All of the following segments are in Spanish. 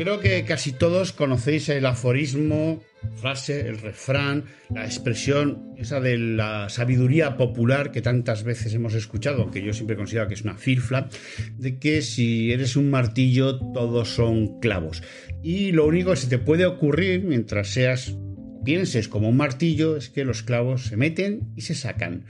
Creo que casi todos conocéis el aforismo, frase, el refrán, la expresión esa de la sabiduría popular que tantas veces hemos escuchado, que yo siempre considero que es una firfla, de que si eres un martillo todos son clavos. Y lo único que se te puede ocurrir mientras seas pienses como un martillo es que los clavos se meten y se sacan.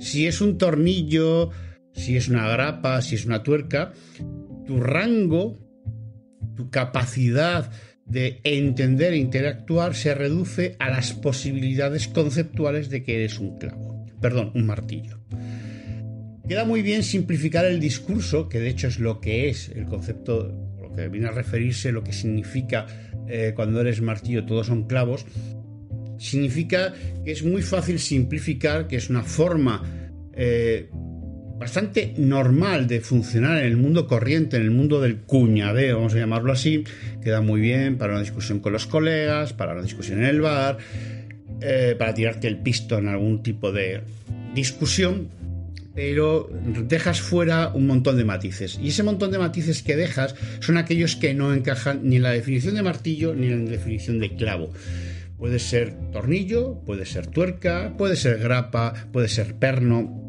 Si es un tornillo, si es una grapa, si es una tuerca, tu rango tu capacidad de entender e interactuar se reduce a las posibilidades conceptuales de que eres un clavo, perdón, un martillo. Queda muy bien simplificar el discurso, que de hecho es lo que es el concepto, lo que viene a referirse, lo que significa eh, cuando eres martillo, todos son clavos. Significa que es muy fácil simplificar, que es una forma eh, bastante normal de funcionar en el mundo corriente, en el mundo del cuñadeo, vamos a llamarlo así, queda muy bien para una discusión con los colegas, para una discusión en el bar, eh, para tirarte el pisto en algún tipo de discusión, pero dejas fuera un montón de matices. Y ese montón de matices que dejas son aquellos que no encajan ni en la definición de martillo ni en la definición de clavo. Puede ser tornillo, puede ser tuerca, puede ser grapa, puede ser perno,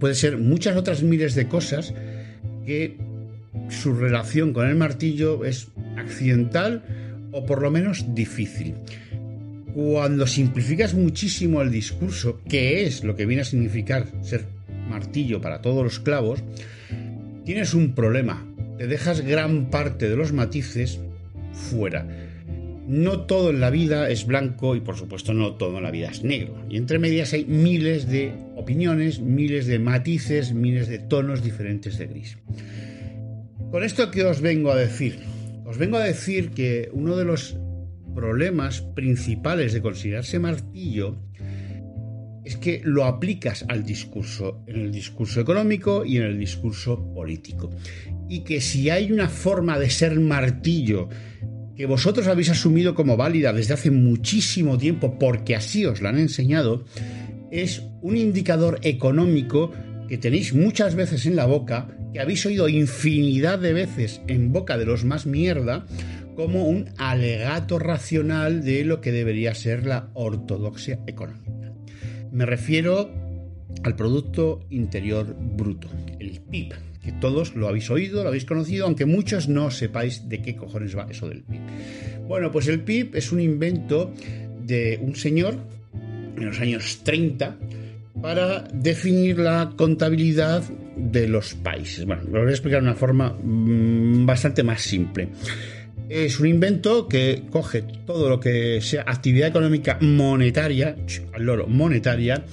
puede ser muchas otras miles de cosas que su relación con el martillo es accidental o por lo menos difícil. Cuando simplificas muchísimo el discurso, que es lo que viene a significar ser martillo para todos los clavos, tienes un problema. Te dejas gran parte de los matices fuera no todo en la vida es blanco y por supuesto no todo en la vida es negro. Y entre medias hay miles de opiniones, miles de matices, miles de tonos diferentes de gris. Con esto que os vengo a decir, os vengo a decir que uno de los problemas principales de considerarse martillo es que lo aplicas al discurso, en el discurso económico y en el discurso político. Y que si hay una forma de ser martillo que vosotros habéis asumido como válida desde hace muchísimo tiempo porque así os la han enseñado, es un indicador económico que tenéis muchas veces en la boca, que habéis oído infinidad de veces en boca de los más mierda, como un alegato racional de lo que debería ser la ortodoxia económica. Me refiero al Producto Interior Bruto, el PIB que todos lo habéis oído, lo habéis conocido, aunque muchos no sepáis de qué cojones va eso del PIB. Bueno, pues el PIB es un invento de un señor en los años 30 para definir la contabilidad de los países. Bueno, lo voy a explicar de una forma mm, bastante más simple. Es un invento que coge todo lo que sea actividad económica monetaria, al loro monetaria,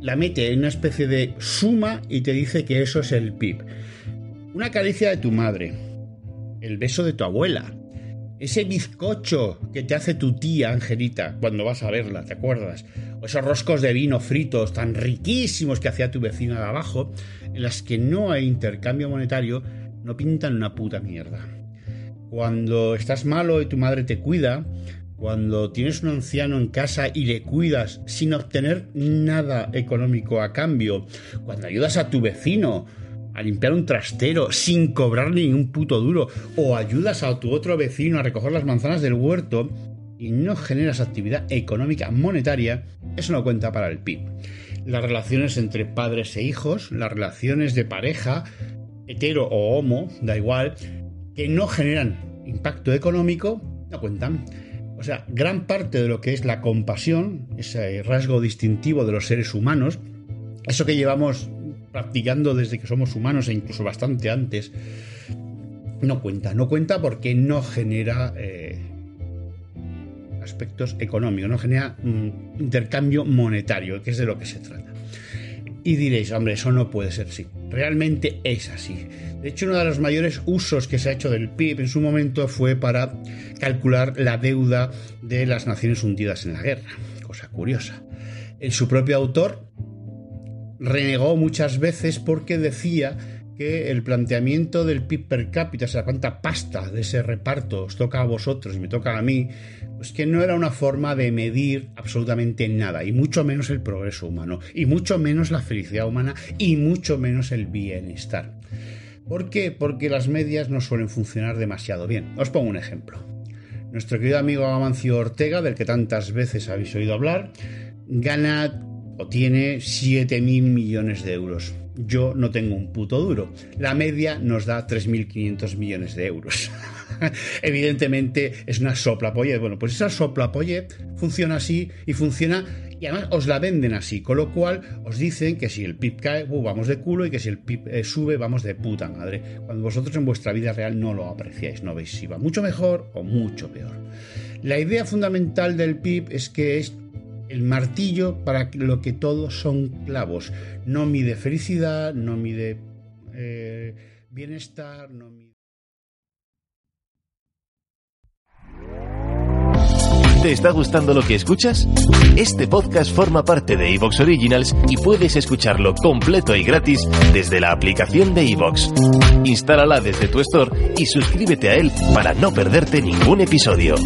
la mete en una especie de suma y te dice que eso es el PIB. Una caricia de tu madre, el beso de tu abuela, ese bizcocho que te hace tu tía Angelita cuando vas a verla, ¿te acuerdas? O esos roscos de vino fritos tan riquísimos que hacía tu vecina de abajo, en las que no hay intercambio monetario, no pintan una puta mierda. Cuando estás malo y tu madre te cuida, cuando tienes un anciano en casa y le cuidas sin obtener nada económico a cambio, cuando ayudas a tu vecino a limpiar un trastero sin cobrar ningún puto duro, o ayudas a tu otro vecino a recoger las manzanas del huerto y no generas actividad económica monetaria, eso no cuenta para el PIB. las relaciones entre padres e hijos, las relaciones de pareja, hetero o homo, da igual, que no generan impacto económico, no cuentan. O sea, gran parte de lo que es la compasión, ese rasgo distintivo de los seres humanos, eso que llevamos practicando desde que somos humanos e incluso bastante antes, no cuenta. No cuenta porque no genera eh, aspectos económicos, no genera mm, intercambio monetario, que es de lo que se trata. Y diréis, hombre, eso no puede ser así. Realmente es así. De hecho, uno de los mayores usos que se ha hecho del PIB en su momento fue para calcular la deuda de las naciones hundidas en la guerra. Cosa curiosa. En su propio autor renegó muchas veces porque decía que el planteamiento del PIB per cápita, o sea, cuánta pasta de ese reparto os toca a vosotros y me toca a mí, pues que no era una forma de medir absolutamente nada, y mucho menos el progreso humano, y mucho menos la felicidad humana, y mucho menos el bienestar. ¿Por qué? Porque las medias no suelen funcionar demasiado bien. Os pongo un ejemplo. Nuestro querido amigo Amancio Ortega, del que tantas veces habéis oído hablar, gana o tiene 7.000 millones de euros. Yo no tengo un puto duro. La media nos da 3.500 millones de euros. Evidentemente es una soplapolle. Bueno, pues esa soplapolle funciona así y funciona y además os la venden así, con lo cual os dicen que si el PIB cae, uh, vamos de culo y que si el PIB eh, sube, vamos de puta madre. Cuando vosotros en vuestra vida real no lo apreciáis, no veis si va mucho mejor o mucho peor. La idea fundamental del PIB es que es el martillo para lo que todos son clavos. No mide felicidad, no mide eh, bienestar, no mide... ¿Te está gustando lo que escuchas? Este podcast forma parte de Evox Originals y puedes escucharlo completo y gratis desde la aplicación de Evox. Instálala desde tu store y suscríbete a él para no perderte ningún episodio.